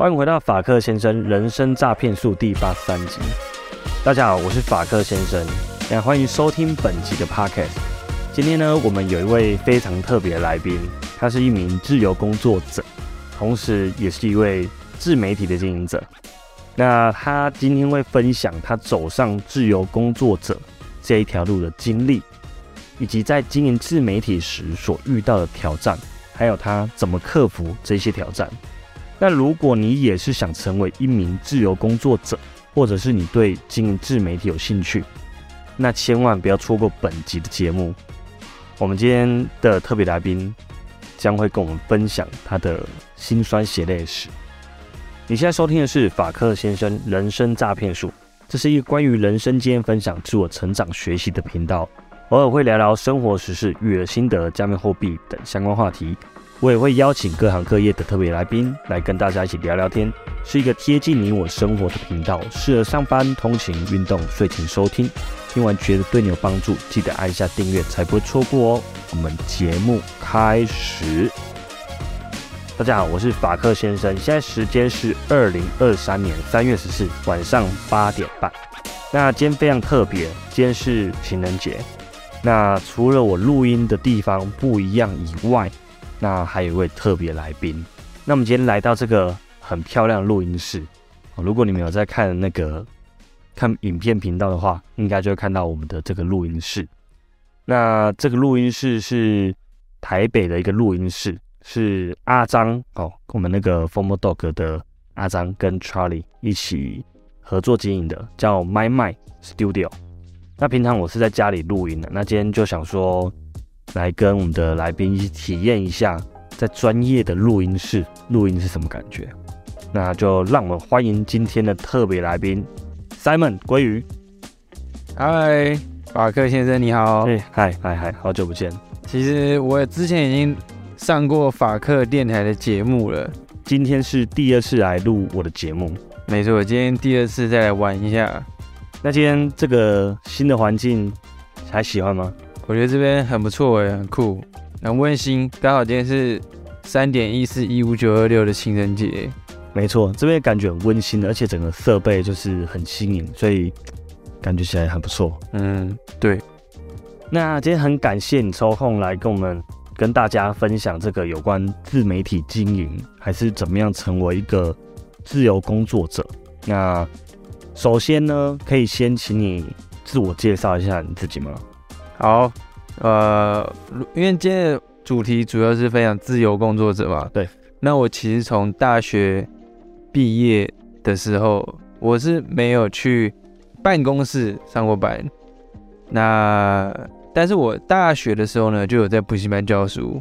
欢迎回到法克先生人生诈骗术第八十三集。大家好，我是法克先生，那欢迎收听本集的 podcast。今天呢，我们有一位非常特别的来宾，他是一名自由工作者，同时也是一位自媒体的经营者。那他今天会分享他走上自由工作者这一条路的经历，以及在经营自媒体时所遇到的挑战，还有他怎么克服这些挑战。那如果你也是想成为一名自由工作者，或者是你对经营自媒体有兴趣，那千万不要错过本集的节目。我们今天的特别来宾将会跟我们分享他的辛酸血泪史。你现在收听的是法克先生人生诈骗术，这是一个关于人生经验分享、自我成长学习的频道，偶尔会聊聊生活时事、育儿心得、加密货币等相关话题。我也会邀请各行各业的特别来宾来跟大家一起聊聊天，是一个贴近你我生活的频道，适合上班、通勤、运动、睡前收听。听完觉得对你有帮助，记得按一下订阅，才不会错过哦。我们节目开始。大家好，我是法克先生，现在时间是二零二三年三月十四晚上八点半。那今天非常特别，今天是情人节。那除了我录音的地方不一样以外，那还有一位特别来宾，那我们今天来到这个很漂亮的录音室。如果你们有在看那个看影片频道的话，应该就会看到我们的这个录音室。那这个录音室是台北的一个录音室，是阿张哦，我们那个 Formal Dog 的阿张跟 Charlie 一起合作经营的，叫 My My Studio。那平常我是在家里录音的，那今天就想说。来跟我们的来宾一起体验一下，在专业的录音室录音是什么感觉？那就让我们欢迎今天的特别来宾 Simon 鲑鱼。嗨，法克先生你好。哎，嗨嗨嗨，好久不见。其实我之前已经上过法克电台的节目了，今天是第二次来录我的节目。没错，今天第二次再来玩一下。那今天这个新的环境还喜欢吗？我觉得这边很不错哎，很酷，很温馨。刚好今天是三点一四一五九二六的情人节，没错，这边感觉很温馨，而且整个设备就是很新颖，所以感觉起来很不错。嗯，对。那今天很感谢你抽空来跟我们跟大家分享这个有关自媒体经营，还是怎么样成为一个自由工作者。那首先呢，可以先请你自我介绍一下你自己吗？好，呃，因为今天的主题主要是分享自由工作者嘛，对。那我其实从大学毕业的时候，我是没有去办公室上过班。那但是我大学的时候呢，就有在补习班教书。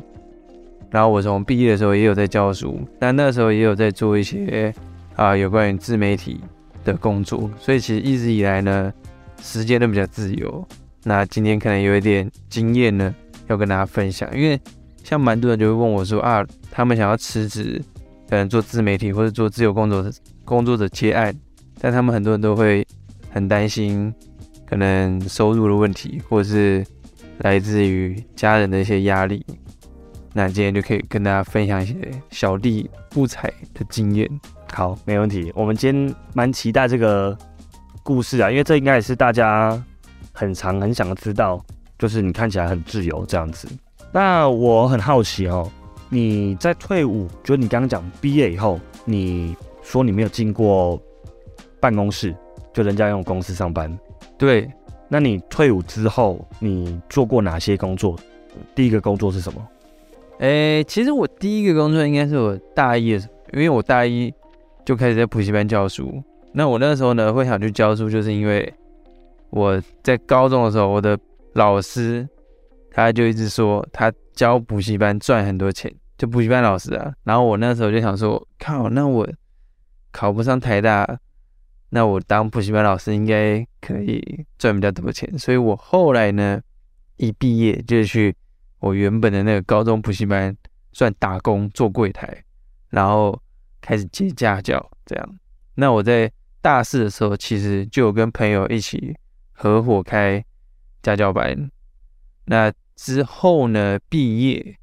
然后我从毕业的时候也有在教书，但那时候也有在做一些啊有关于自媒体的工作。所以其实一直以来呢，时间都比较自由。那今天可能有一点经验呢，要跟大家分享。因为像蛮多人就会问我说啊，他们想要辞职，可能做自媒体或者做自由工作者工作者接案，但他们很多人都会很担心，可能收入的问题，或者是来自于家人的一些压力。那今天就可以跟大家分享一些小弟不才的经验。好，没问题。我们今天蛮期待这个故事啊，因为这应该也是大家。很长，很想要知道，就是你看起来很自由这样子。那我很好奇哦，你在退伍，就是你刚刚讲毕业以后，你说你没有进过办公室，就人家用公司上班。对，那你退伍之后，你做过哪些工作？第一个工作是什么？诶，其实我第一个工作应该是我大一的时候，因为我大一就开始在补习班教书。那我那时候呢，会想去教书，就是因为。我在高中的时候，我的老师他就一直说他教补习班赚很多钱，就补习班老师啊。然后我那时候就想说，靠，那我考不上台大，那我当补习班老师应该可以赚比较多钱。所以我后来呢，一毕业就去我原本的那个高中补习班算打工做柜台，然后开始接家教这样。那我在大四的时候，其实就有跟朋友一起。合伙开家教班，那之后呢？毕业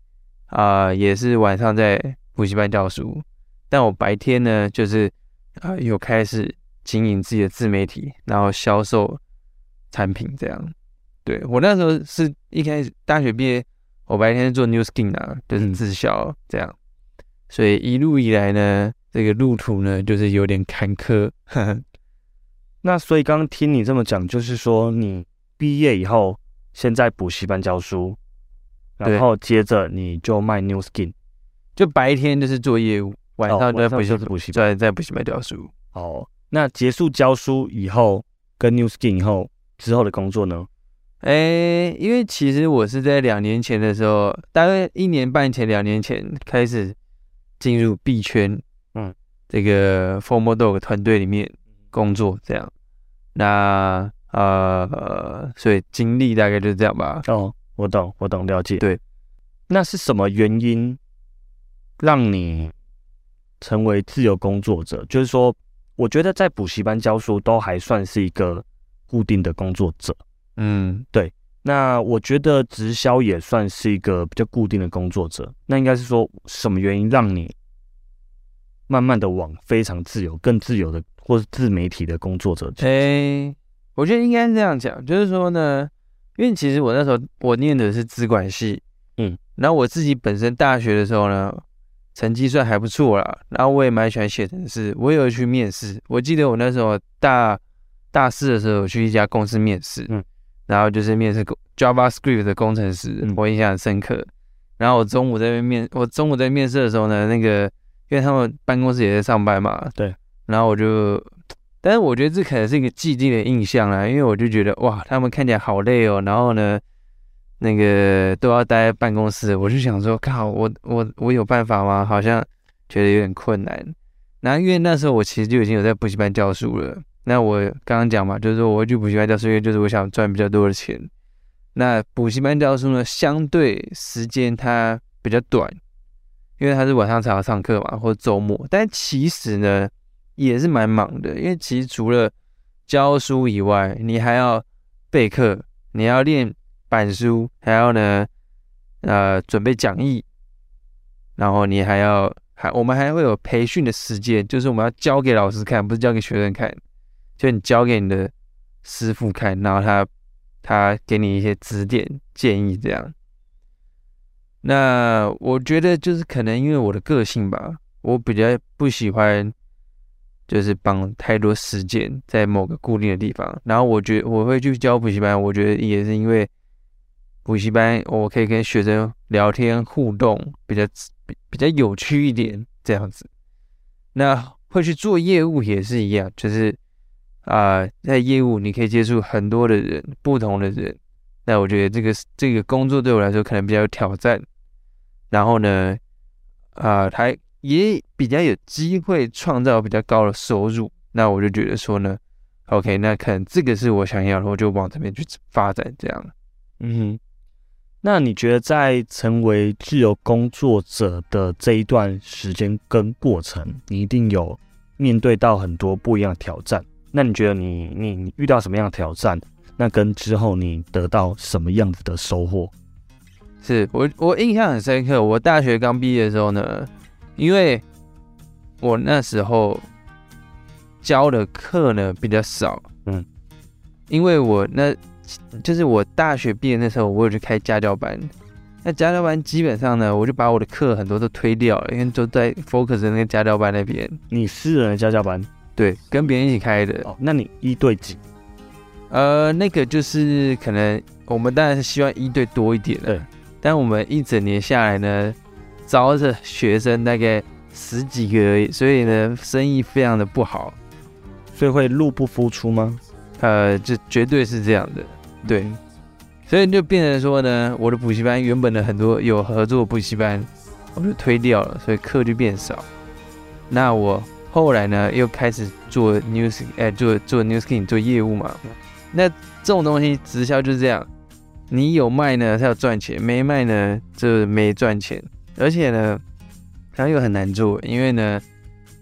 啊，也是晚上在补习班教书。但我白天呢，就是啊，有开始经营自己的自媒体，然后销售产品这样。对我那时候是一开始大学毕业，我白天做 New Skin 啊，就是自销这样。所以一路以来呢，这个路途呢，就是有点坎坷。那所以刚刚听你这么讲，就是说你毕业以后先在补习班教书，然后接着你就卖 New Skin，就白天就是做业务，晚上就在补习补习在在补习班教书。哦，那结束教书以后，跟 New Skin 以后之后的工作呢？哎，因为其实我是在两年前的时候，大概一年半前、两年前开始进入币圈，嗯，这个 Formal Dog 团队里面工作，这样。那呃，所以经历大概就是这样吧。哦，我懂，我懂，了解。对，那是什么原因让你成为自由工作者？就是说，我觉得在补习班教书都还算是一个固定的工作者。嗯，对。那我觉得直销也算是一个比较固定的工作者。那应该是说什么原因让你慢慢的往非常自由、更自由的？或是自媒体的工作者，哎，我觉得应该是这样讲，就是说呢，因为其实我那时候我念的是资管系，嗯，然后我自己本身大学的时候呢，成绩算还不错啦，然后我也蛮喜欢写程式，我有去面试，我记得我那时候大大四的时候去一家公司面试，嗯，然后就是面试 JavaScript 的工程师，我印象很深刻。然后我中午在面，我中午在面试的时候呢，那个因为他们办公室也在上班嘛，对。然后我就，但是我觉得这可能是一个既定的印象啦，因为我就觉得哇，他们看起来好累哦。然后呢，那个都要待在办公室，我就想说，靠，我我我有办法吗？好像觉得有点困难。然后因为那时候我其实就已经有在补习班教书了。那我刚刚讲嘛，就是说我会去补习班教书，因为就是我想赚比较多的钱。那补习班教书呢，相对时间它比较短，因为他是晚上才要上课嘛，或周末。但其实呢。也是蛮忙的，因为其实除了教书以外，你还要备课，你要练板书，还要呢，呃，准备讲义，然后你还要还我们还会有培训的时间，就是我们要教给老师看，不是教给学生看，就你教给你的师傅看，然后他他给你一些指点建议这样。那我觉得就是可能因为我的个性吧，我比较不喜欢。就是绑太多时间在某个固定的地方，然后我觉我会去教补习班，我觉得也是因为补习班我可以跟学生聊天互动，比较比比较有趣一点这样子。那会去做业务也是一样，就是啊，在业务你可以接触很多的人，不同的人。那我觉得这个这个工作对我来说可能比较有挑战。然后呢，啊，还。也比较有机会创造比较高的收入，那我就觉得说呢，OK，那可能这个是我想要的，我就往这边去发展这样。嗯哼，那你觉得在成为自由工作者的这一段时间跟过程，你一定有面对到很多不一样的挑战？那你觉得你你遇到什么样的挑战？那跟之后你得到什么样子的收获？是我我印象很深刻，我大学刚毕业的时候呢。因为我那时候教的课呢比较少，嗯，因为我那就是我大学毕业那时候，我有去开家教班，那家教班基本上呢，我就把我的课很多都推掉了，因为都在 focus 那个家教班那边。你私人的家教班？对，跟别人一起开的。哦，那你一对几？呃，那个就是可能我们当然是希望一对多一点的，但我们一整年下来呢。招的学生大概十几个而已，所以呢，生意非常的不好，所以会入不敷出吗？呃，这绝对是这样的，对，所以就变成说呢，我的补习班原本的很多有合作补习班，我就推掉了，所以课就变少。那我后来呢，又开始做 news，哎，做做 news king 做业务嘛。那这种东西直销就是这样，你有卖呢，它要赚钱；没卖呢，就没赚钱。而且呢，它又很难做，因为呢，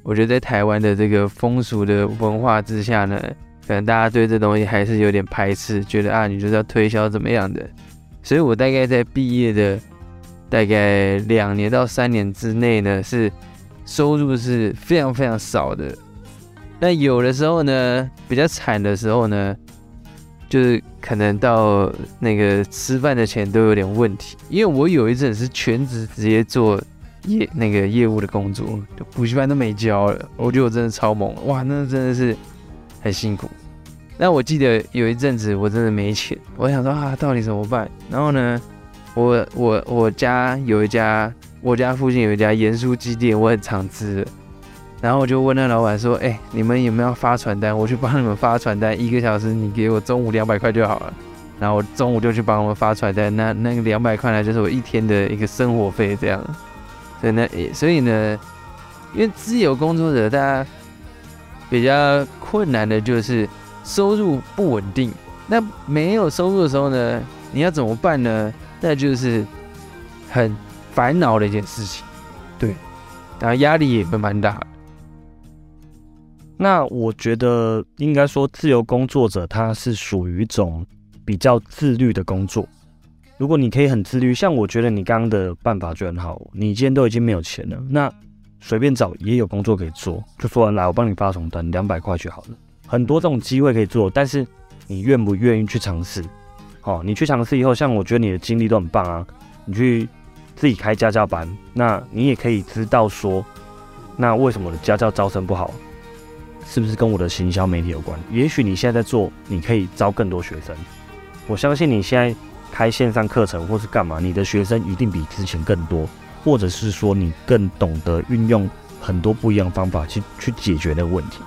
我觉得在台湾的这个风俗的文化之下呢，可能大家对这东西还是有点排斥，觉得啊，你就是要推销怎么样的。所以我大概在毕业的大概两年到三年之内呢，是收入是非常非常少的。那有的时候呢，比较惨的时候呢，就是可能到那个吃饭的钱都有点问题。因为我有一阵是全职直接做业那个业务的工作，补习班都没教了。我觉得我真的超猛，哇，那真的是很辛苦。那我记得有一阵子我真的没钱，我想说啊，到底怎么办？然后呢，我我我家有一家，我家附近有一家盐酥鸡店，我很常吃的。然后我就问那老板说：“哎，你们有没有发传单？我去帮你们发传单，一个小时你给我中午两百块就好了。”然后我中午就去帮他们发传单，那那个两百块呢，就是我一天的一个生活费这样。所以呢，所以呢，因为自由工作者，大家比较困难的就是收入不稳定。那没有收入的时候呢，你要怎么办呢？那就是很烦恼的一件事情。对，然后压力也会蛮大。那我觉得应该说，自由工作者他是属于一种比较自律的工作。如果你可以很自律，像我觉得你刚刚的办法就很好。你今天都已经没有钱了，那随便找也有工作可以做，就说来我帮你发传单，两百块就好了。很多这种机会可以做，但是你愿不愿意去尝试？哦，你去尝试以后，像我觉得你的经历都很棒啊。你去自己开家教班，那你也可以知道说，那为什么家教招生不好？是不是跟我的行销媒体有关？也许你现在在做，你可以招更多学生。我相信你现在开线上课程或是干嘛，你的学生一定比之前更多，或者是说你更懂得运用很多不一样的方法去去解决那个问题。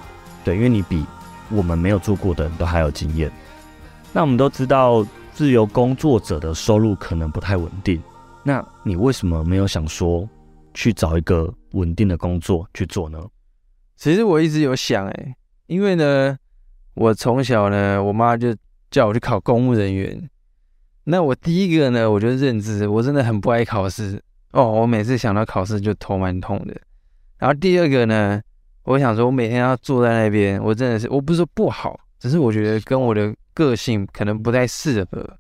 对，因为你比我们没有做过的人都还有经验。那我们都知道，自由工作者的收入可能不太稳定。那你为什么没有想说去找一个稳定的工作去做呢？其实我一直有想哎，因为呢，我从小呢，我妈就叫我去考公务人员。那我第一个呢，我就认知我真的很不爱考试哦，我每次想到考试就头蛮痛的。然后第二个呢，我想说，我每天要坐在那边，我真的是，我不是说不好，只是我觉得跟我的个性可能不太适合，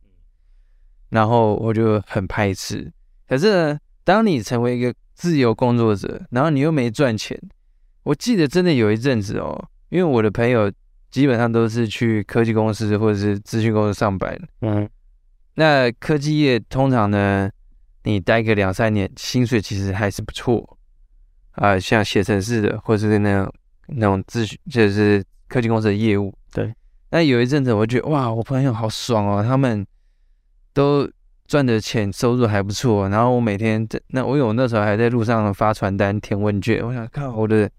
然后我就很排斥。可是呢，当你成为一个自由工作者，然后你又没赚钱。我记得真的有一阵子哦，因为我的朋友基本上都是去科技公司或者是咨询公司上班。嗯，那科技业通常呢，你待个两三年，薪水其实还是不错啊。像写程式的，或者是那种那种咨询，就是科技公司的业务。对。那有一阵子，我觉得哇，我朋友好爽哦，他们都赚的钱收入还不错。然后我每天在那，我有那时候还在路上发传单、填问卷。我想看我的。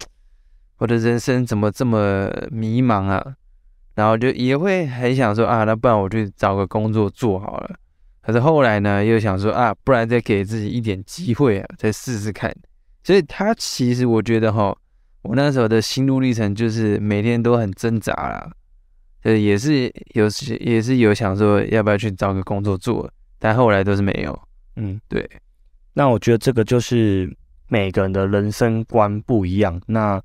我的人生怎么这么迷茫啊？然后就也会很想说啊，那不然我去找个工作做好了。可是后来呢，又想说啊，不然再给自己一点机会啊，再试试看。所以他其实我觉得哈，我那时候的心路历程就是每天都很挣扎啦，呃，也是有时也是有想说要不要去找个工作做，但后来都是没有。嗯，对。那我觉得这个就是每个人的人生观不一样。那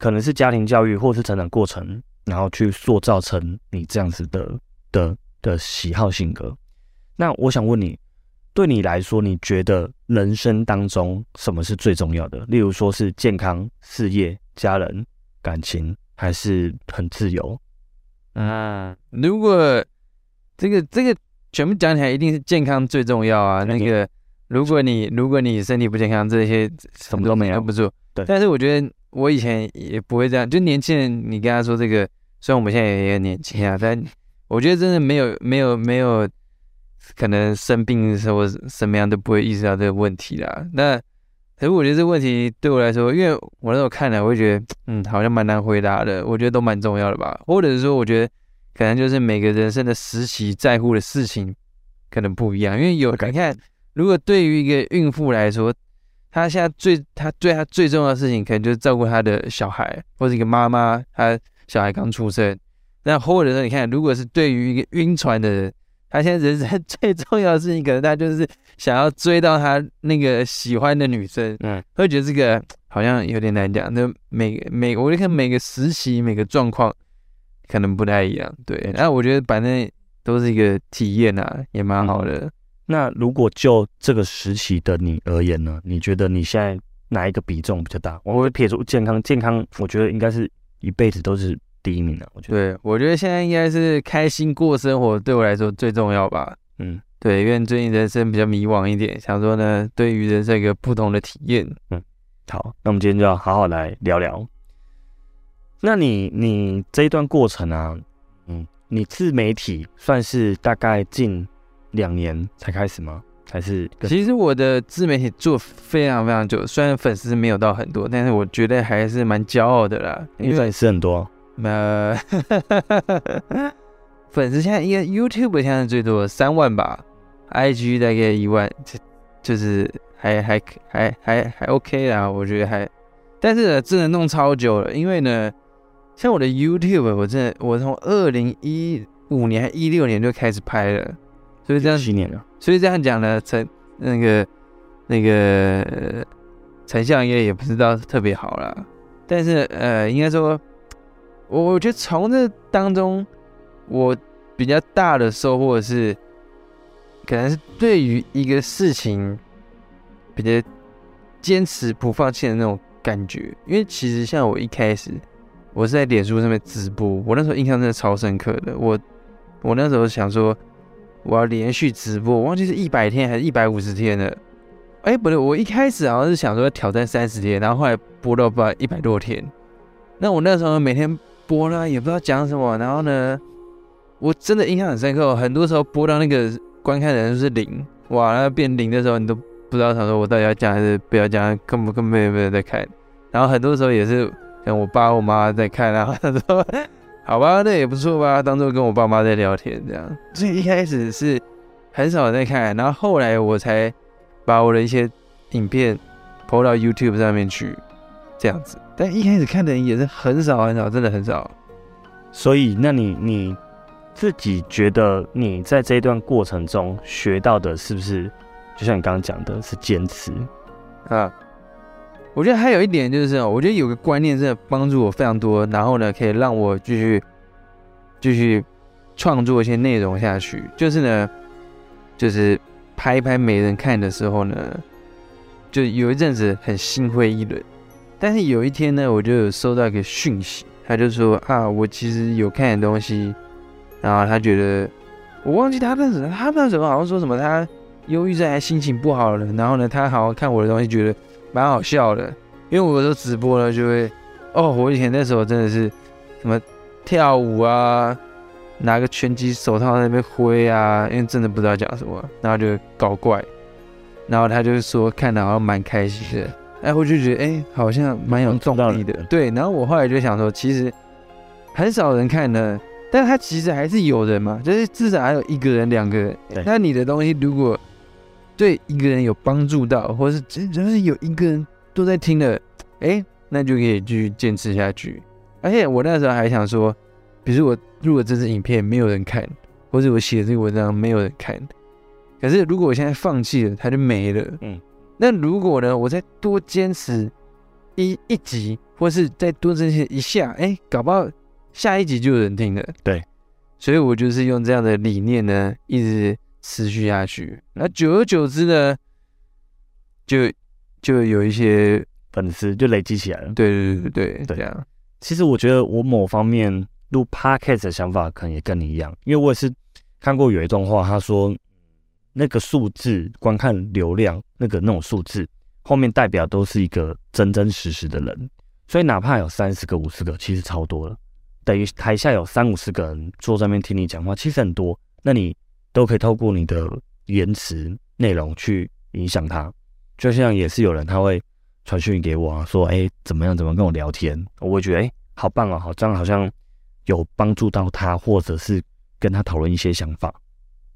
可能是家庭教育，或是成长过程，然后去塑造成你这样子的的的喜好性格。那我想问你，对你来说，你觉得人生当中什么是最重要的？例如说是健康、事业、家人、感情，还是很自由？啊，如果这个这个全部讲起来，一定是健康最重要啊。那个，如果你如果你身体不健康，这些什么都没有，不住。对，但是我觉得。我以前也不会这样，就年轻人，你跟他说这个，虽然我们现在也很年轻啊，但我觉得真的没有没有没有可能生病的时候什么样都不会意识到这个问题啦。那可是我觉得这个问题对我来说，因为我那时候看了，我会觉得嗯，好像蛮难回答的。我觉得都蛮重要的吧，或者是说，我觉得可能就是每个人生的时期在乎的事情可能不一样，因为有你看，如果对于一个孕妇来说。他现在最，他对他最重要的事情，可能就是照顾他的小孩，或者一个妈妈，他小孩刚出生。那或者说，你看，如果是对于一个晕船的人，他现在人生最重要的事情，可能他就是想要追到他那个喜欢的女生。嗯，会觉得这个好像有点难讲。那每每，我就看每个实习、每个状况可能不太一样。对，那我觉得反正都是一个体验啊，也蛮好的。那如果就这个时期的你而言呢？你觉得你现在哪一个比重比较大？我会撇除健康，健康我觉得应该是一辈子都是第一名的。我觉得，对我觉得现在应该是开心过生活，对我来说最重要吧。嗯，对，因为最近人生比较迷惘一点，想说呢，对于人生一个不同的体验。嗯好，那我们今天就要好好来聊聊。那你你这一段过程啊，嗯，你自媒体算是大概近两年才开始吗？还是其实我的自媒体做非常非常久，虽然粉丝没有到很多，但是我觉得还是蛮骄傲的啦。因为粉丝很多，呃，粉丝现在应该 YouTube 现在最多三万吧，IG 大概一万，这就是还还还还还 OK 啦，我觉得还，但是呢真的弄超久了，因为呢，像我的 YouTube，我真的我从二零一五年还一六年就开始拍了，所以这样七年了。所以这样讲呢，成那个那个呃成效应该也不知道特别好啦。但是呃，应该说，我我觉得从这当中，我比较大的收获是，可能是对于一个事情比较坚持不放弃的那种感觉。因为其实像我一开始，我是在脸书上面直播，我那时候印象真的超深刻的。我我那时候想说。我要连续直播，我忘记是一百天还是一百五十天了。哎，不对，我一开始好像是想说挑战三十天，然后后来播到不一百多天。那我那时候每天播呢，也不知道讲什么。然后呢，我真的印象很深刻，很多时候播到那个观看人数是零，哇，那变零的时候，你都不知道想说我到底要讲还是不要讲，根本根本没有人在看。然后很多时候也是像我爸我妈在看，然后他说。好吧，那也不错吧，当做跟我爸妈在聊天这样。所以一开始是很少在看，然后后来我才把我的一些影片抛到 YouTube 上面去，这样子。但一开始看的人也是很少很少，真的很少。所以，那你你自己觉得你在这一段过程中学到的是不是，就像你刚刚讲的，是坚持啊？我觉得还有一点就是，我觉得有个观念真的帮助我非常多，然后呢，可以让我继续继续创作一些内容下去。就是呢，就是拍一拍没人看的时候呢，就有一阵子很心灰意冷。但是有一天呢，我就有收到一个讯息，他就说啊，我其实有看的东西，然后他觉得我忘记他那时他那时候好像说什么他忧郁症还心情不好了，然后呢，他好像看我的东西觉得。蛮好笑的，因为我有时候直播呢，就会哦，我以前那时候真的是什么跳舞啊，拿个拳击手套在那边挥啊，因为真的不知道讲什么，然后就搞怪，然后他就说看的好像蛮开心的，哎，我就觉得哎，好像蛮有动力的，对，然后我后来就想说，其实很少人看的，但他其实还是有人嘛，就是至少还有一个人、两个人，那你的东西如果。对一个人有帮助到，或者是真就是有一个人都在听的，哎，那就可以继续坚持下去。而且我那时候还想说，比如我录了这支影片没有人看，或者我写这个文章没有人看，可是如果我现在放弃了，它就没了。嗯，那如果呢，我再多坚持一一集，或是再多坚持一下，哎，搞不好下一集就有人听了。对，所以我就是用这样的理念呢，一直。持续下去，那久而久之呢，就就有一些粉丝就累积起来了。对对对对对，这样。其实我觉得我某方面录 podcast 的想法可能也跟你一样，因为我也是看过有一段话，他说那个数字观看流量那个那种数字后面代表都是一个真真实实的人，所以哪怕有三十个、五十个，其实超多了，等于台下有三五十个人坐在那边听你讲话，其实很多。那你。都可以透过你的言辞内容去影响他，就像也是有人他会传讯给我啊，说哎怎么样怎么跟我聊天，我会觉得哎好棒哦，好这样好像有帮助到他，或者是跟他讨论一些想法，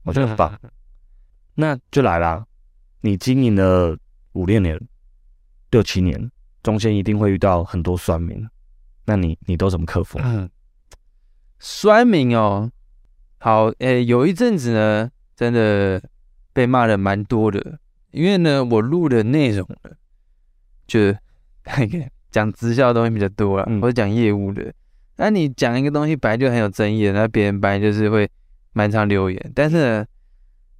我觉得很棒。那就来啦，你经营了五六年、六七年，中间一定会遇到很多酸民，那你你都怎么克服？嗯酸民哦。好，诶，有一阵子呢，真的被骂的蛮多的，因为呢，我录的内容呢，就那 个讲直销的东西比较多了，或者讲业务的。那你讲一个东西本来就很有争议的，那别人本来就是会蛮常留言。但是呢，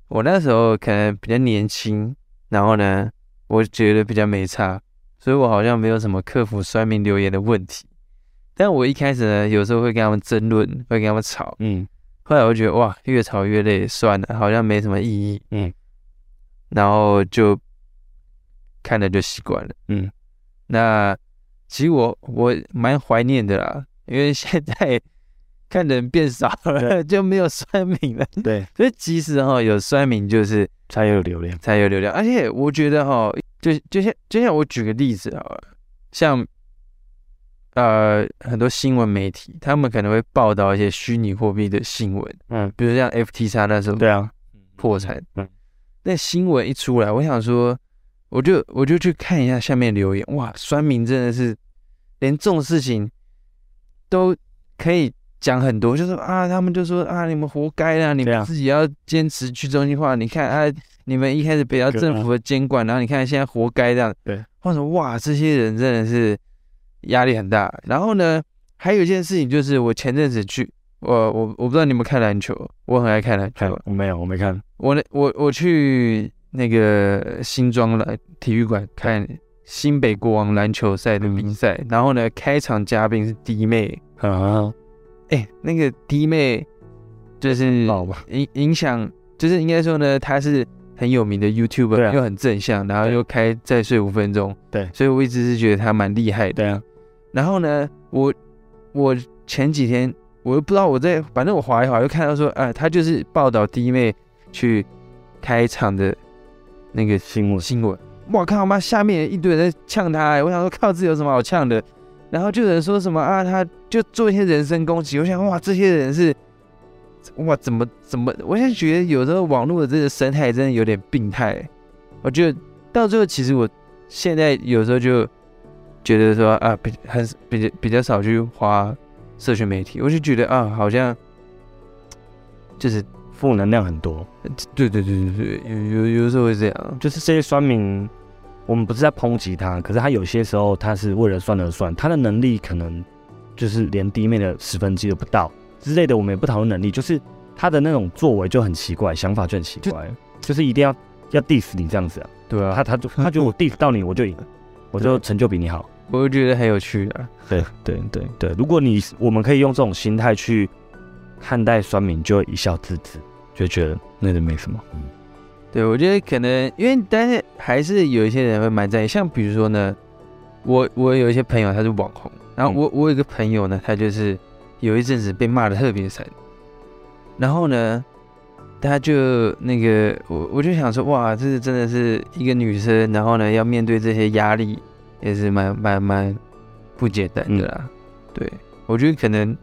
我那时候可能比较年轻，然后呢，我觉得比较没差，所以我好像没有什么克服酸民留言的问题。但我一开始呢，有时候会跟他们争论，会跟他们吵。嗯后来我就觉得哇，越吵越累，算了，好像没什么意义。嗯，然后就看了就习惯了。嗯，那其实我我蛮怀念的啦，因为现在看的人变少了，就没有酸民了。对，所以即使哈有酸民，就是才有流量。才有流量。而且我觉得哈，就就像就像我举个例子好了，像呃很多新闻媒体，他们可能会报道一些虚拟货币的新闻，嗯，比如像 FTX 那时候对啊，破产，嗯。那新闻一出来，我想说，我就我就去看一下下面留言，哇，酸民真的是连这种事情都可以讲很多，就是啊，他们就说啊，你们活该啦，你们自己要坚持去中心化，你看啊，你们一开始不要政府的监管，然后你看现在活该这样，对，或者哇，这些人真的是压力很大。然后呢，还有一件事情就是，我前阵子去，我我我不知道你们看篮球，我很爱看篮看球。我没有，我没看。我那我我去那个新庄篮体育馆看新北国王篮球赛的比赛，然后呢，开场嘉宾是弟妹，啊，哎、那个弟妹就是老吧？影影响，就是应该说呢，他是很有名的 YouTuber，、又很正向，然后又开再睡五分钟，对所以我一直是觉得他蛮厉害的。对啊，然后呢，我我前几天我又不知道我在，反正我划一划又看到说，啊，他就是报道弟妹去开场的那个新闻新闻。我靠妈，下面一堆人在呛他、欸，我想说靠，这有什么好呛的？然后就有人说什么啊，他就做一些人身攻击。我想哇，这些人是哇，怎么怎么？我现在觉得有时候网络的这个生态真的有点病态。我觉得到最后，其实我现在有时候就觉得说啊，比很比较比较少去花社群媒体，我就觉得啊，好像就是负能量很多。对对对对对，有有有时候会这样。就是这些酸民，我们不是在抨击他，可是他有些时候他是为了算而算，他的能力可能就是连弟妹的十分之一都不到之类的。我们也不讨论能力，就是他的那种作为就很奇怪，想法就很奇怪，就是一定要要 diss 你这样子啊。对啊，他他就他觉得我 diss 到你我就赢，我就成就比你好。我就觉得很有趣啊。对对对对，如果你我们可以用这种心态去看待酸民，就会一笑置之，就觉得那就没什么。嗯对，我觉得可能因为，但是还是有一些人会蛮在意，像比如说呢，我我有一些朋友他是网红，然后我我有一个朋友呢，他就是有一阵子被骂的特别惨，然后呢，他就那个我我就想说，哇，这是真的是一个女生，然后呢要面对这些压力，也是蛮蛮蛮不简单的啦。对，我觉得可能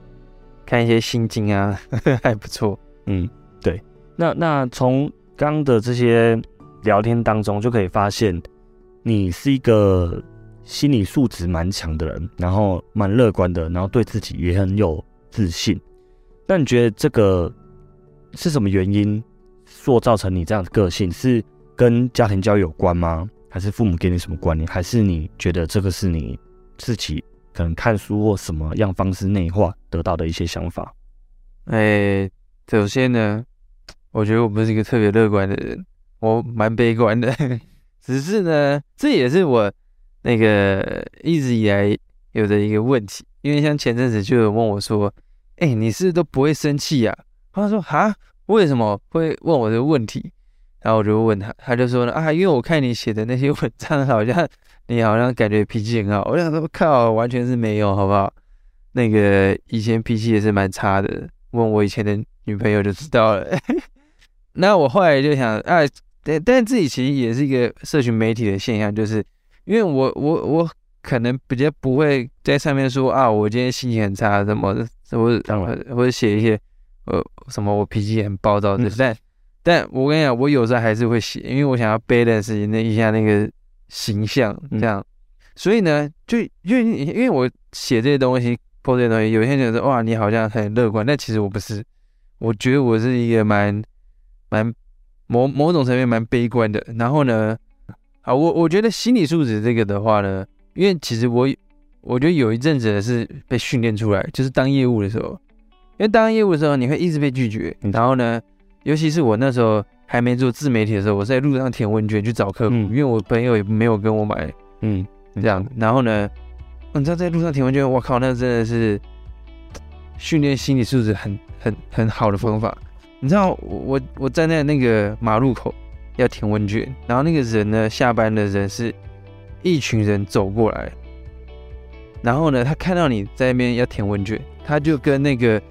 看一些心经啊 还不错。嗯，对。那那从刚刚的这些聊天当中，就可以发现你是一个心理素质蛮强的人，然后蛮乐观的，然后对自己也很有自信。那你觉得这个是什么原因塑造成你这样的个性？是跟家庭教育有关吗？还是父母给你什么观念？还是你觉得这个是你自己可能看书或什么样方式内化得到的一些想法？哎，首先呢，我觉得我不是一个特别乐观的人，我蛮悲观的。只是呢，这也是我那个一直以来有的一个问题。因为像前阵子就有问我说：“哎、你是都不会生气呀、他说：“哈，为什么会问我这个问题？”然后我就问他，他就说呢：“啊，因为我看你写的那些文章，好像你好像感觉脾气很好。”我想说，靠，完全是没有，好不好？那个以前脾气也是蛮差的，问我以前的女朋友就知道了。那我后来就想啊，但但自己其实也是一个社群媒体的现象，就是因为我我我可能比较不会在上面说啊，我今天心情很差，什么或者或者写一些呃什么我脾气很暴躁的，嗯但但我跟你讲，我有时候还是会写，因为我想要 balance 那一下那个形象嗯这样。所以呢，就因为因为我写这些东西。破这些东西，有些人说哇，你好像很乐观，但其实我不是，我觉得我是一个蛮蛮某某种层面蛮悲观的。然后呢，啊，我我觉得心理素质这个的话呢，因为其实我我觉得有一阵子是被训练出来，就是当业务的时候，因为当业务的时候你会一直被拒绝，嗯然后呢，尤其是我那时候还没做自媒体的时候，我在路上填问卷去找客户，嗯因为我朋友也没有跟我买嗯这样。然后呢，你知道在路上填问卷，我靠，那真的是训练心理素质很很很好的方法。你知道我我我站在那个马路口要填问卷，然后那个人呢，下班的人是一群人走过来，然后呢，他看到你在那边要填问卷，他就跟那个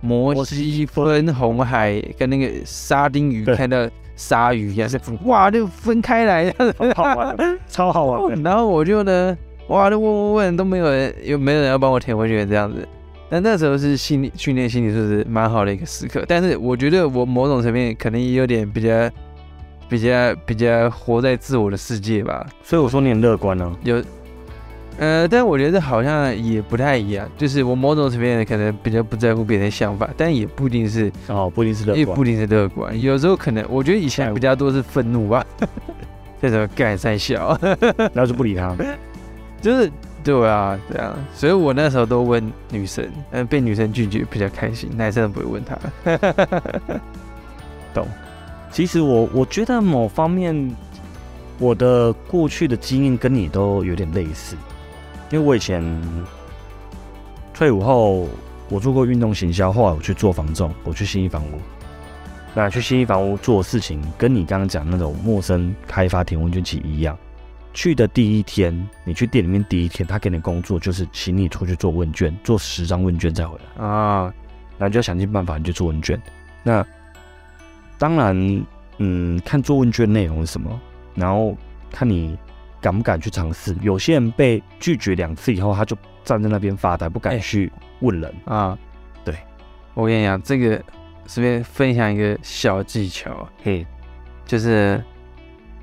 摩西分红海跟那个沙丁鱼看到鲨鱼一样，是哇就分开来，好玩，超好玩的。然后我就呢，哇，就问问问都没有人，又没有人要帮我填回去这样子。但那时候是心理训练心理素质蛮好的一个时刻，但是我觉得我某种层面可能也有点比较比较比较活在自我的世界吧。所以我说你很乐观呢、有，呃，但我觉得好像也不太一样，就是我某种层面可能比较不在乎别人的想法，但也不一定是，哦，不一定是乐观也不。一定是乐观，有时候可能我觉得以前比较多是愤怒吧，这种干在笑。然后就不理他。就是对啊，对啊，所以我那时候都问女生，嗯，被女生拒绝比较开心，男生都不会问他，懂。其实我我觉得某方面，我的过去的经验跟你都有点类似，因为我以前退伍后，我做过运动行销，后来我去做房仲，我去新一房屋。那去新一房屋做事情，跟你刚刚讲那种陌生开发填问卷其实一样。去的第一天，你去店里面第一天，他给你工作就是请你出去做问卷，做十张问卷再回来。啊，那就要想尽办法，你就做问卷。那当然，嗯，看做问卷内容是什么，然后看你敢不敢去尝试。有些人被拒绝两次以后，他就站在那边发呆，不敢哎去问人。啊，对，我跟你讲，这个随便分享一个小技巧，嘿，就是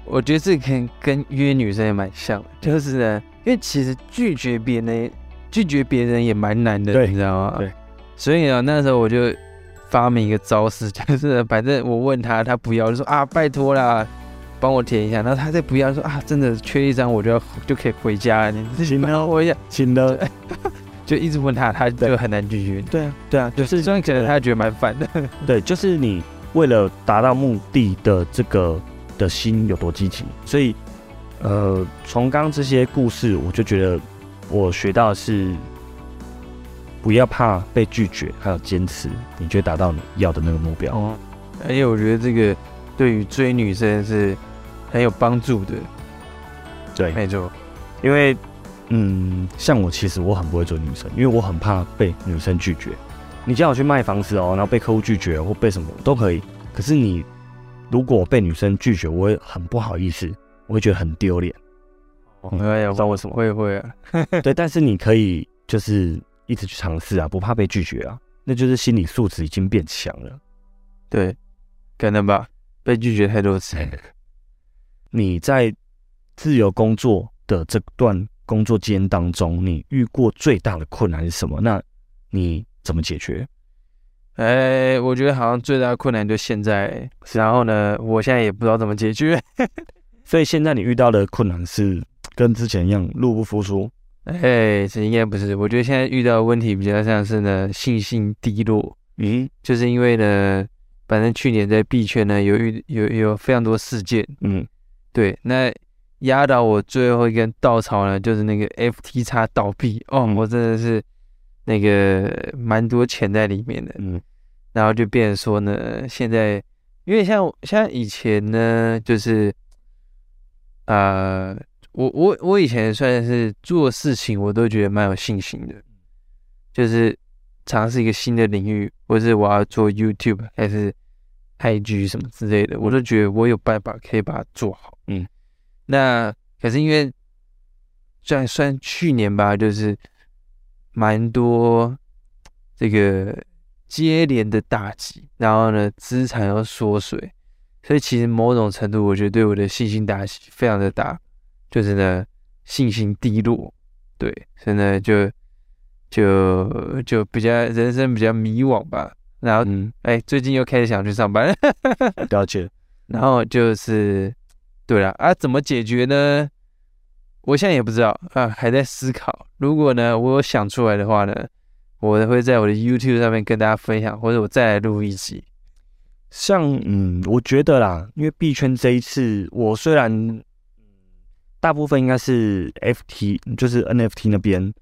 我觉得这跟跟约女生也蛮像的，就是呢，因为其实拒绝别人，拒绝别人也蛮难的，对你知道吗？对。所以呢，那时候我就发明一个招式，就是反正我问他，他不要，就说啊，拜托啦，帮我填一下。然后他再不要，说啊，真的缺一张，我就要就可以回家了。你自己帮我一下，请了。就一直问他，他就很难拒绝。对啊，对啊，就是虽然可能他觉得蛮烦的，对，就是你为了达到目的的这个的心有多积极。所以，呃，从刚刚这些故事，我就觉得我学到的是，不要怕被拒绝，还有坚持，你就会达到你要的那个目标。哦，而且我觉得这个对于追女生是很有帮助的。对，没错，因为，嗯，像我其实我很不会追女生，因为我很怕被女生拒绝。你叫我去卖房子哦，然后被客户拒绝或被什么都可以，可是你如果被女生拒绝，我会很不好意思，我会觉得很丢脸。嗯哎呀，不知道为什么会会啊，对，但是你可以就是一直去尝试啊，不怕被拒绝啊，那就是心理素质已经变强了。对，可能吧，被拒绝太多次。你在自由工作的这段工作间当中，你遇过最大的困难是什么？那你怎么解决？哎，我觉得好像最大的困难就现在，然后呢，我现在也不知道怎么解决。所以现在你遇到的困难是跟之前一样入不敷出。哎，这应该不是，我觉得现在遇到的问题比较像是呢信心低落，嗯就是因为呢，反正去年在币圈呢有遇有有非常多事件，嗯，对，那压倒我最后一根稻草呢，就是那个 FTX 倒闭哦，嗯我真的是那个蛮多钱在里面的，嗯然后就变成说呢，现在因为像像以前呢，就是呃，我我我以前算是做事情我都觉得蛮有信心的，就是尝试一个新的领域，或是我要做 YouTube 还是 IG 什么之类的，我都觉得我有办法可以把它做好。嗯，那可是因为算算去年吧，就是蛮多这个接连的打击，然后呢资产要缩水，所以其实某种程度，我觉得对我的信心打击非常的大，就是呢信心低落，对，所以呢就就就比较人生比较迷惘吧。然后嗯，哎，最近又开始想去上班，了解。然后就是对了啊，怎么解决呢？我现在也不知道啊，还在思考。如果呢，我有想出来的话呢，我会在我的 YouTube 上面跟大家分享，或者我再来录一集。像嗯，我觉得啦，因为币圈这一次，我虽然大部分应该是 FT，就是 NFT 那边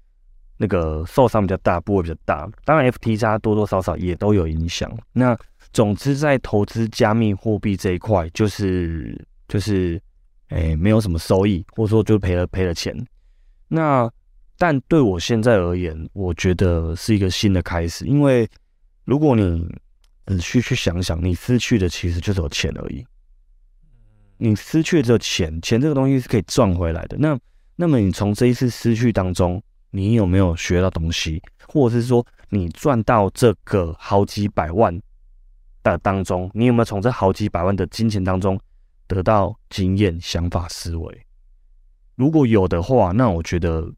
那个受伤比较大，部位比较大。当然，FT 加多多少少也都有影响。那总之，在投资加密货币这一块，就是就是诶，没有什么收益，或者说就赔了赔了钱。那但对我现在而言，我觉得是一个新的开始，因为如果你仔细去想想，你失去的其实就是有钱而已。你失去这钱，钱这个东西是可以赚回来的。那那么你从这一次失去当中，你有没有学到东西，或者是说你赚到这个好几百万的当中，你有没有从这好几百万的金钱当中得到经验、想法、思维？如果有的话，那我觉得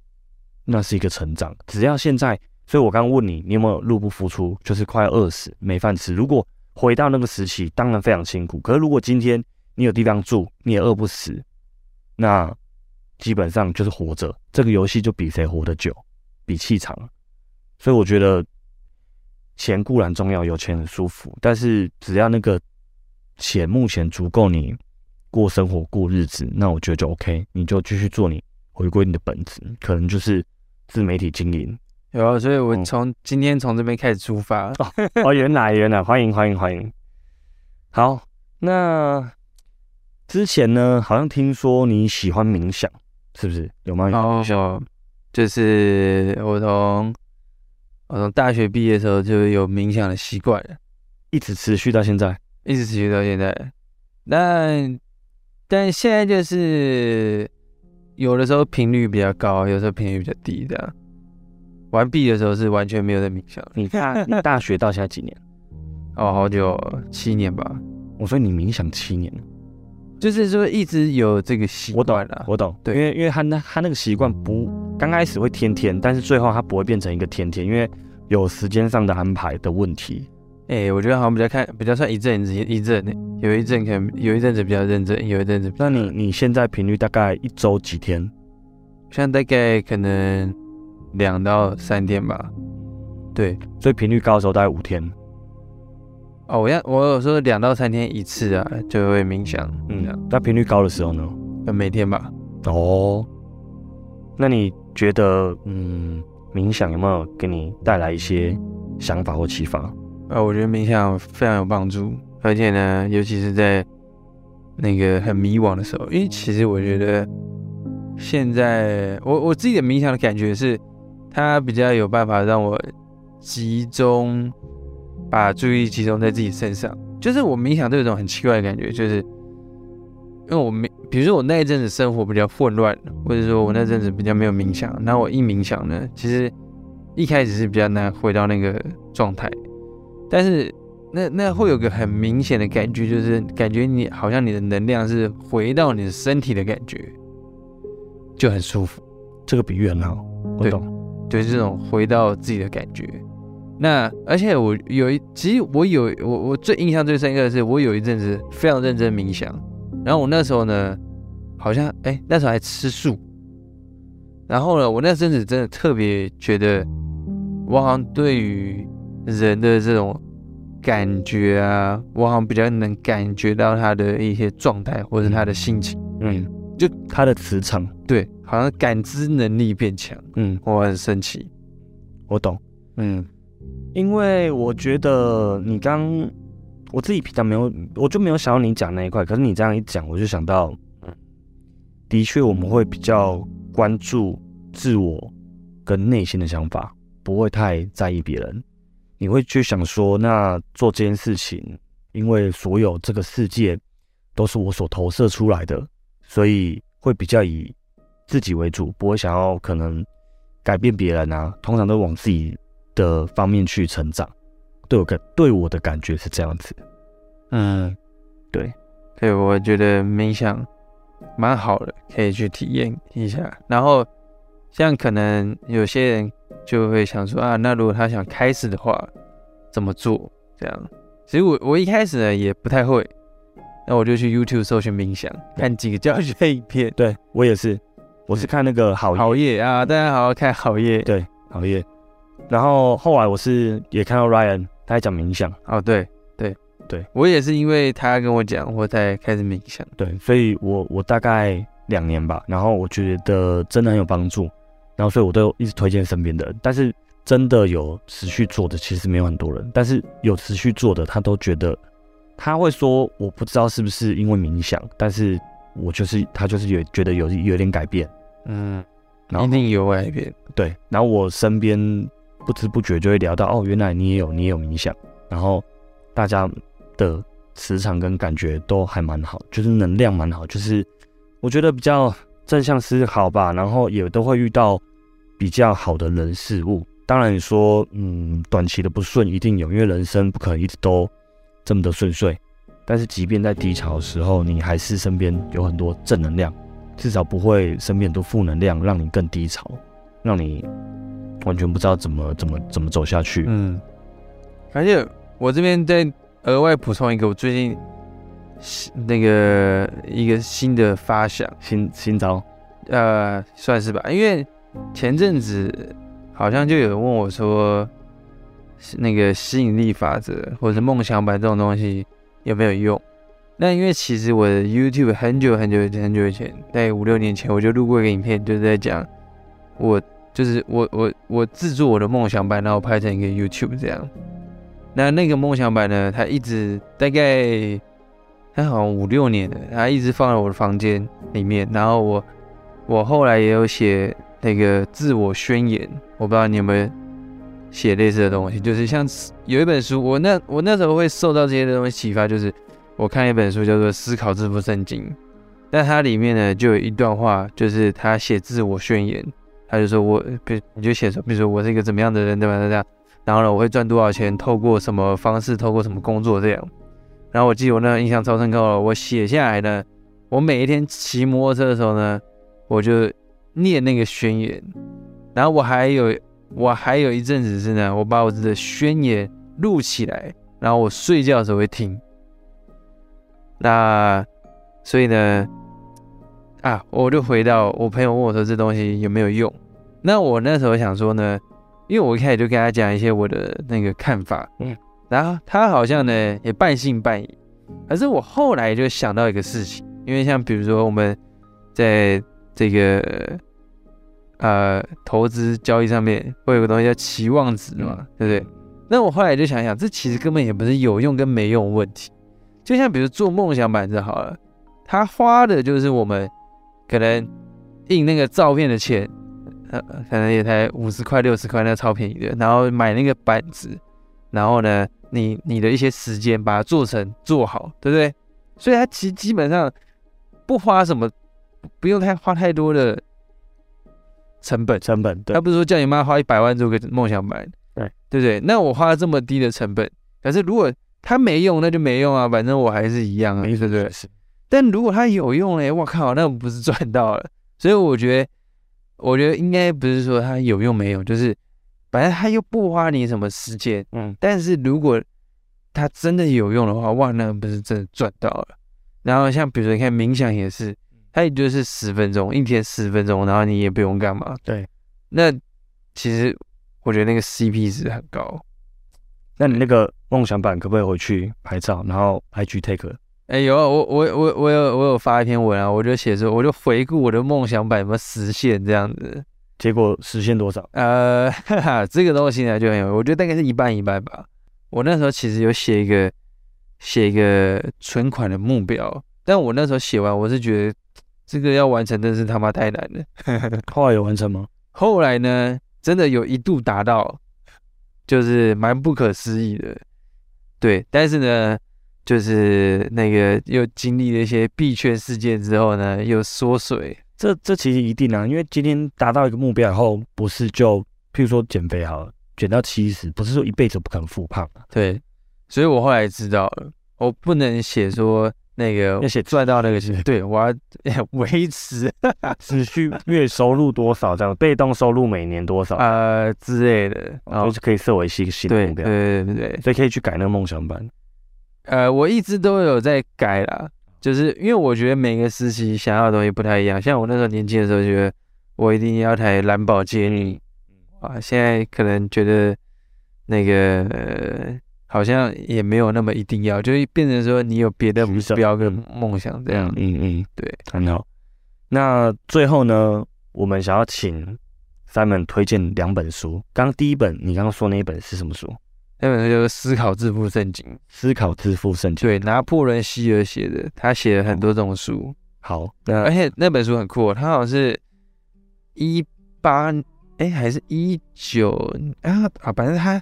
那是一个成长。只要现在，所以我刚刚问你，你有没有入不敷出，就是快要饿死、没饭吃？如果回到那个时期，当然非常辛苦。可是如果今天你有地方住，你也饿不死，那基本上就是活着。这个游戏就比谁活得久，比气长。所以我觉得钱固然重要，有钱很舒服，但是只要那个钱目前足够你过生活、过日子，那我觉得就 OK。你就继续做你回归你的本职，可能就是自媒体经营。有啊，所以我从今天从这边开始出发。哦，原来原来，欢迎欢迎欢迎。好，那。之前呢，好像听说你喜欢冥想，是不是有吗？哦，就是我从我从大学毕业的时候就有冥想的习惯了，一直持续到现在，一直持续到现在。但但现在就是有的时候频率比较高，有时候频率比较低的。完毕的时候是完全没有在冥想。你大 你大学到现在几年？哦，好久，七年吧。我说你冥想七年。就是说一直有这个习惯了，我懂，对，因为因为他那他那个习惯不刚开始会天天，但是最后他不会变成一个天天，因为有时间上的安排的问题。哎，我觉得好像比较看比较算一阵子一阵，有一阵可能有一阵子比较认真，有一阵子。那你你现在频率大概一周几天？现在大概可能两到三天吧。对，所以频率高的时候大概五天。哦，我要我有时候两到三天一次啊，就会冥想。嗯，那频率高的时候呢？每天吧。哦，那你觉得，嗯，冥想有没有给你带来一些想法或启发？呃，我觉得冥想非常有帮助，而且呢，尤其是在那个很迷惘的时候，因为其实我觉得现在我我自己的冥想的感觉是，它比较有办法让我集中。把注意力集中在自己身上，就是我冥想都有种很奇怪的感觉，就是因为我没，比如说我那一阵子生活比较混乱，或者说我那阵子比较没有冥想，那我一冥想呢，其实一开始是比较难回到那个状态，但是那那会有个很明显的感觉，就是感觉你好像你的能量是回到你的身体的感觉，就很舒服。这个比喻很好，我懂，就是这种回到自己的感觉。那而且我有一，其实我有我我最印象最深刻的是，我有一阵子非常认真冥想，然后我那时候呢，好像哎那时候还吃素，然后呢，我那阵子真的特别觉得，我好像对于人的这种感觉啊，我好像比较能感觉到他的一些状态或者他的心情，嗯，就他的磁场，对，好像感知能力变强，嗯，我很神奇，我懂，嗯。因为我觉得你刚我自己平常没有，我就没有想到你讲那一块。可是你这样一讲，我就想到，的确我们会比较关注自我跟内心的想法，不会太在意别人。你会去想说，那做这件事情，因为所有这个世界都是我所投射出来的，所以会比较以自己为主，不会想要可能改变别人啊。通常都往自己。的方面去成长，对我感对我的感觉是这样子，嗯，对，对我觉得冥想蛮好的，可以去体验一下。然后像可能有些人就会想说啊，那如果他想开始的话，怎么做？这样，其实我我一开始呢也不太会，那我就去 YouTube 搜寻冥想，看几个教学影片。对我也是，我是看那个好好夜啊，大家好好看好夜，对好夜。然后后来我是也看到 Ryan 他在讲冥想哦，对对对，我也是因为他跟我讲，我才开始冥想。对，所以我我大概两年吧，然后我觉得真的很有帮助，然后所以我都一直推荐身边的人，但是真的有持续做的其实没有很多人，但是有持续做的他都觉得他会说我不知道是不是因为冥想，但是我就是他就是有觉得有有点改变，嗯，然后一定有改变。对，然后我身边不知不觉就会聊到哦，原来你也有你也有冥想，然后大家的磁场跟感觉都还蛮好，就是能量蛮好，就是我觉得比较正向思考吧，然后也都会遇到比较好的人事物。当然你说，嗯，短期的不顺一定有，因为人生不可能一直都这么的顺遂。但是即便在低潮的时候，你还是身边有很多正能量，至少不会身边很多负能量，让你更低潮，让你完全不知道怎么怎么怎么走下去。嗯，而且我这边再额外补充一个，我最近那个一个新的发想，新新招，呃，算是吧，因为前阵子好像就有人问我说，那个吸引力法则或者梦想版这种东西有没有用？那因为其实我的 YouTube 很久很久很久以前，在五六年前我就录过一个影片，就是在讲我就是我我我制作我的梦想版，然后拍成一个 YouTube 这样。那那个梦想版呢，它一直大概它好像五六年了，它一直放在我的房间里面。然后我我后来也有写那个自我宣言，我不知道你有没有写类似的东西，就是像有一本书，我那我那时候会受到这些东西启发，就是我看一本书叫做《思考致富圣经》，那它里面呢就有一段话，就是他写自我宣言，他就说我，比你就写说，比如说我是一个怎么样的人，对吧？这样，然后呢，我会赚多少钱，透过什么方式，透过什么工作这样。然后我记得我那印象超深刻了，我写下来呢，我每一天骑摩托车的时候呢，我就念那个宣言，然后我还有我还有一阵子是呢，我把我的宣言录起来，然后我睡觉的时候会听。那所以呢，啊，我就回到我朋友问我说这东西有没有用？那我那时候想说呢，因为我一开始就跟他讲一些我的那个看法，嗯，然后他好像呢也半信半疑。可是我后来就想到一个事情，因为像比如说我们在这个呃投资交易上面会有个东西叫期望值嘛，对不对？那我后来就想想，这其实根本也不是有用跟没用问题。就像比如做梦想板子好了，他花的就是我们可能印那个照片的钱，呃，可能也才五十块六十块，那超便宜的。然后买那个板子，然后呢，你你的一些时间把它做成做好，对不对？所以它其实基本上不花什么，不用太花太多的成本。成本对他，不是说叫你妈花一百万做个梦想版，对对不对？那我花了这么低的成本，可是如果它没用，那就没用啊，反正我还是一样啊，没对不对？是但如果它有用嘞，我靠，那我不是赚到了？所以我觉得，我觉得应该不是说它有用没用，就是反正它又不花你什么时间，嗯，但是如果它真的有用的话，哇，那不是真的赚到了。然后像比如说你看冥想也是，它也就是十分钟，一天十分钟，然后你也不用干嘛。对。那其实我觉得那个 CP 值很高。那你那个梦想版可不可以回去拍照，然后 IG take？哎、有啊，我我我我有我有发一篇文啊，我就写说，我就回顾我的梦想版有没有实现这样子。结果实现多少？呃，哈哈，这个东西呢就很有，我觉得大概是一半一半吧。我那时候其实有写一个写一个存款的目标，但我那时候写完，我是觉得这个要完成真是他妈太难了。后来有完成吗？后来呢，真的有一度达到，就是蛮不可思议的。对，但是呢，就是那个又经历了一些币圈事件之后呢，又缩水。这这其实一定啊，因为今天达到一个目标以后，不是就譬如说减肥好了，减到七十，不是说一辈子不可能复胖啊。对，所以我后来知道了，我不能写说那个要写赚到那个钱，对我要维持。持续月收入多少这样，被动收入每年多少，呃之类的，然后就可以设为新新目标，对对对，所以可以去改那个梦想版。呃，我一直都有在改啦，就是因为我觉得每个时期想要的东西不太一样。像我那时候年轻的时候，觉得我一定要台兰博基尼，啊，现在可能觉得那个、呃、好像也没有那么一定要，就是变成说你有别的目标跟嗯梦想这样。嗯嗯，对，很好。那最后呢，我们想要请 Simon 推荐两本书。刚刚第一本，你刚刚说那一本是什么书？那本书就是《思考致富圣经》，思考致富圣经。对，拿破仑希尔写的，他写了很多这种书。好，那而且那本书很酷，他好像是一八哎还是一九啊啊，反正他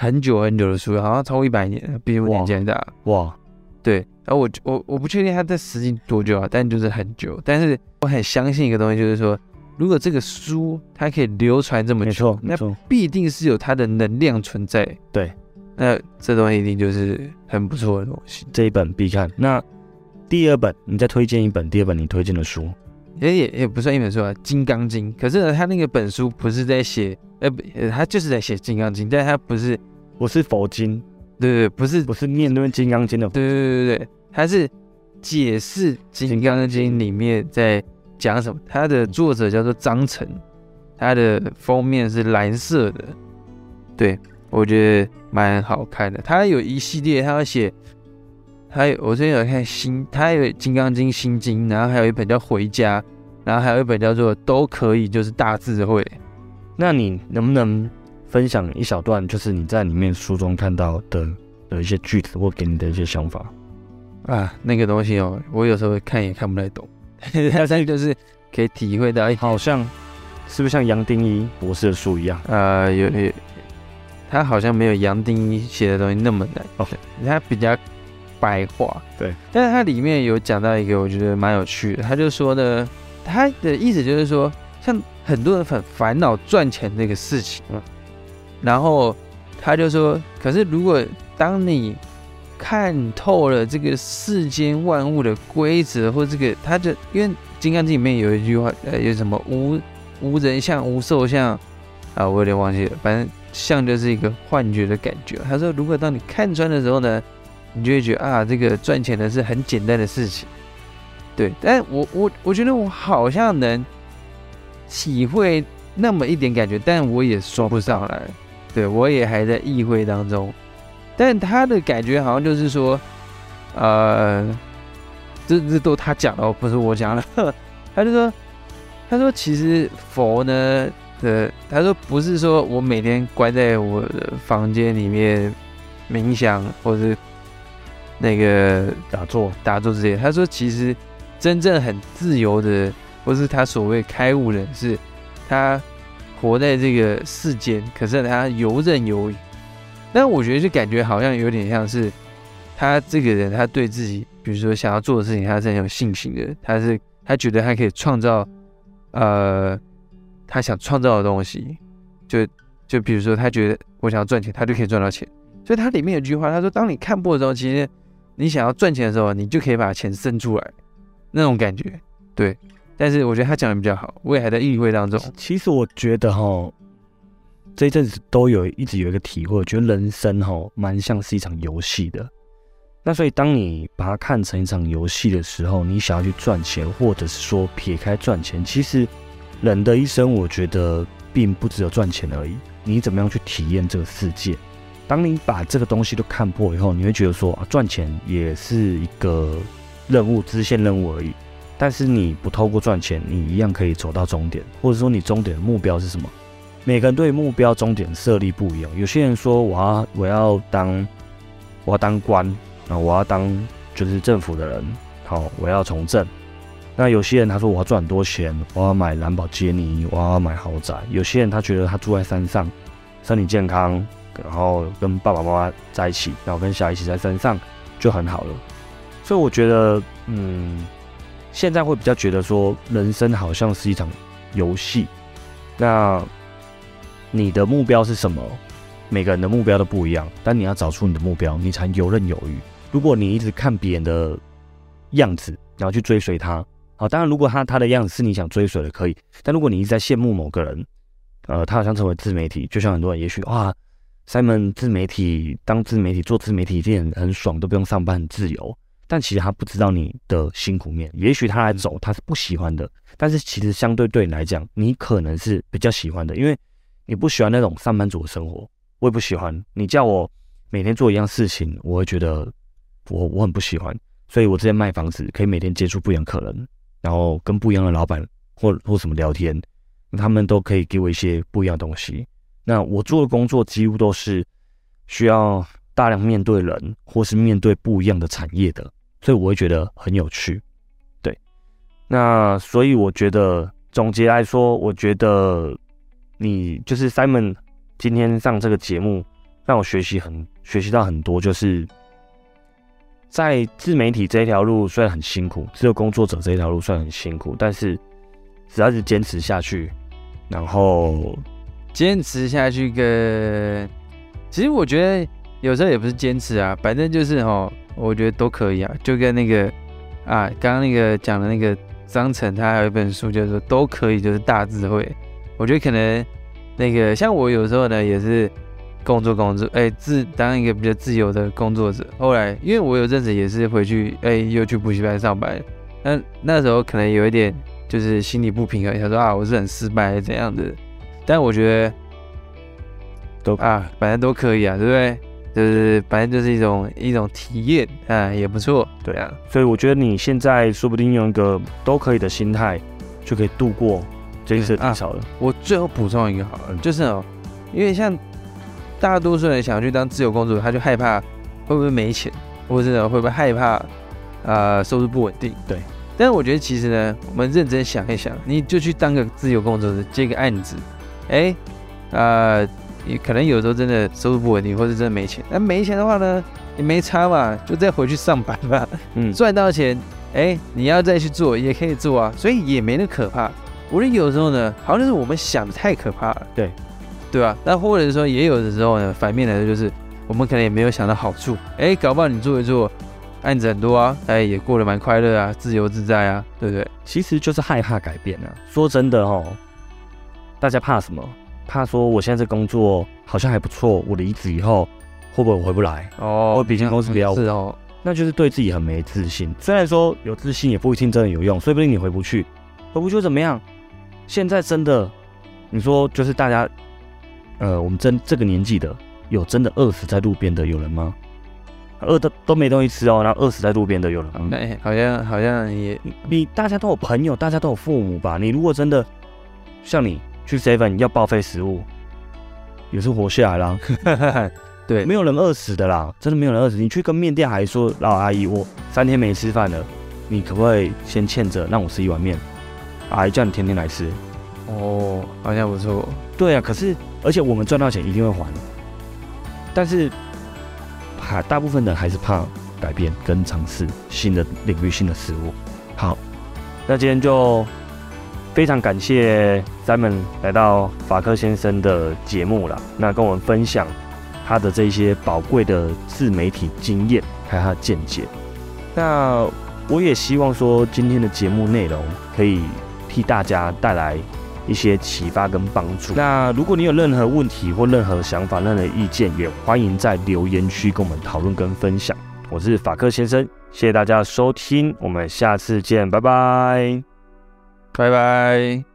很久很久的书，好像超过一百年，比我年纪还大。哇，对，然后我我我不确定它在实际多久啊，但就是很久。但是我很相信一个东西，就是说，如果这个书它可以流传这么没久，错，没那错，必定是有它的能量存在。对，那这东西一定就是很不错的东西。这一本必看。那第二本，你再推荐一本，第二本你推荐的书，也也也不算一本书啊，《金刚经》。可是呢，他那个本书不是在写，呃，不，呃他就是在写《金刚经》，但他不是，不是佛经，对对，对不是，不是念那边《金刚经》的。对对对对，他是解释《金刚经》里面在讲什么。他的作者叫做张晨，他的封面是蓝色的，对我觉得蛮好看的。他有一系列，他要写，他有我最近有看新，他有《金刚经》心经，然后还有一本叫《回家》，然后还有一本叫做《都可以》，就是大智慧。那你能不能分享一小段，就是你在里面书中看到的的一些句子，或给你的一些想法？啊，那个东西哦，我有时候看也看不太懂，但是就是可以体会到，哎，好像是不是像杨定一博士的书一样？呃，有有，他好像没有杨定一写的东西那么难，哦他比较白话，对，但是它里面有讲到一个我觉得蛮有趣的，他就说呢，他的意思就是说，像很多人很烦恼赚钱这个事情，嗯。然后他就说，可是如果当你看透了这个世间万物的规则，或这个，他就因为《金刚经》里面有一句话，呃，有什么无无人相、无兽相啊，我有点忘记了，反正相就是一个幻觉的感觉。他说，如果当你看穿的时候呢，你就会觉得啊，这个赚钱的是很简单的事情。对，但我我我觉得我好像能体会那么一点感觉，但我也说不上来。对我也还在意会当中，但他的感觉好像就是说，呃，这这都他讲的，不是我讲的。他就说，他说其实佛呢的，他说不是说我每天关在我的房间里面冥想，或是那个打坐，打坐之类。他说其实真正很自由的，或是他所谓开悟人，士他活在这个世间，可是他游刃有余。但我觉得就感觉好像有点像是他这个人，他对自己，比如说想要做的事情，他是很有信心的。他是他觉得他可以创造，呃，他想创造的东西。就就比如说，他觉得我想要赚钱，他就可以赚到钱。所以他里面有句话，他说：“当你看破的时候，其实你想要赚钱的时候，你就可以把钱生出来，那种感觉。”对。但是我觉得他讲的比较好，我也还在意会当中。其实我觉得哈，这一阵子都有一直有一个体会，我觉得人生哈蛮像是一场游戏的。那所以当你把它看成一场游戏的时候，你想要去赚钱，或者是说撇开赚钱，其实人的一生，我觉得并不只有赚钱而已。你怎么样去体验这个世界？当你把这个东西都看破以后，你会觉得说啊，赚钱也是一个任务，支线任务而已。但是你不透过赚钱，你一样可以走到终点，或者说你终点的目标是什么？每个人对目标终点设立不一样。有些人说我要我要当我要当官啊，我要当就是政府的人，好，我要从政。那有些人他说我要赚很多钱，我要买兰博基尼，我要买豪宅。有些人他觉得他住在山上，身体健康，然后跟爸爸妈妈在一起，然后跟小孩一起在山上就很好了。所以我觉得，嗯。现在会比较觉得说，人生好像是一场游戏。那你的目标是什么？每个人的目标都不一样，但你要找出你的目标，你才游刃有余。如果你一直看别人的样子，然后去追随他，好，当然如果他他的样子是你想追随的，可以。但如果你一直在羡慕某个人，呃，他好像成为自媒体，就像很多人也许哇，Simon 自媒体当自媒体做自媒体一定很很爽，都不用上班，很自由。但其实他不知道你的辛苦面，也许他来走他是不喜欢的，但是其实相对对你来讲，你可能是比较喜欢的，因为你不喜欢那种上班族的生活，我也不喜欢。你叫我每天做一样事情，我会觉得我我很不喜欢。所以我之前卖房子，可以每天接触不一样客人，然后跟不一样的老板或或什么聊天，他们都可以给我一些不一样的东西。那我做的工作几乎都是需要大量面对人，或是面对不一样的产业的，所以我会觉得很有趣。对，那所以我觉得总结来说，我觉得你就是 Simon 今天上这个节目，让我学习很学习到很多，就是在自媒体这一条路虽然很辛苦，自由工作者这一条路虽然很辛苦，但是只要是坚持下去，然后坚持下去跟，其实我觉得有时候也不是坚持啊，反正就是哦，我觉得都可以啊，就跟那个啊，刚刚那个讲的那个张晨，他还有一本书叫做《都可以》，就是大智慧。我觉得可能那个像我有时候呢，也是工作工作，哎，自当一个比较自由的工作者。后来因为我有阵子也是回去，哎，又去补习班上班，那那时候可能有一点就是心理不平衡，他说啊，我是很失败怎样的。但我觉得都啊，反正都可以啊，对不对？就是反正就是一种一种体验啊，也不错，对啊。所以我觉得你现在说不定用一个都可以的心态，就可以度过这一次低潮了。我最后补充一个好了，就是哦，因为像大多数人想去当自由工作者，他就害怕会不会没钱，或者是会不会害怕啊收入不稳定。对。但是我觉得其实呢，我们认真想一想，你就去当个自由工作者，接个案子，哎，啊。也可能有时候真的收入不稳定，或者真的没钱。那没钱的话呢，也没差嘛，就再回去上班吧。嗯，赚到钱，哎，你要再去做也可以做啊，所以也没那可怕。我觉得有时候呢，好像是我们想的太可怕了。对，对吧？那或者说，也有的时候呢，反面来说就是，我们可能也没有想到好处。哎，搞不好你做一做，案子很多啊，哎，也过得蛮快乐啊，自由自在啊，对不对？其实就是害怕改变啊。说真的哦，大家怕什么？怕说我现在这工作好像还不错，我离职以后会不会我回不来？哦，我比前公司比较是哦，那就是对自己很没自信。虽然说有自信也不一定真的有用，说不定你回不去，回不去怎么样？现在真的，你说就是大家，呃，我们真这个年纪的有真的饿死在路边的有人吗？饿的都没东西吃哦，然后饿死在路边的有人吗？哎，好像好像也你大家都有朋友，大家都有父母吧？你如果真的像你。去 seven 要报废食物，也是活下来了。对，没有人饿死的啦，真的没有人饿死。你去跟面店还说老阿姨，我三天没吃饭了，你可不可以先欠着让我吃一碗面？阿姨叫你天天来吃。哦，好像不错。对啊，可是而且我们赚到钱一定会还，但是还大部分人还是怕改变跟尝试新的领域、新的食物。好，那今天就。非常感谢 Simon 来到法克先生的节目了，那跟我们分享他的这些宝贵的自媒体经验还有他的见解。那我也希望说今天的节目内容可以替大家带来一些启发跟帮助。那如果你有任何问题或任何想法、任何意见，也欢迎在留言区跟我们讨论跟分享。我是法克先生，谢谢大家收听，我们下次见，拜拜。拜拜。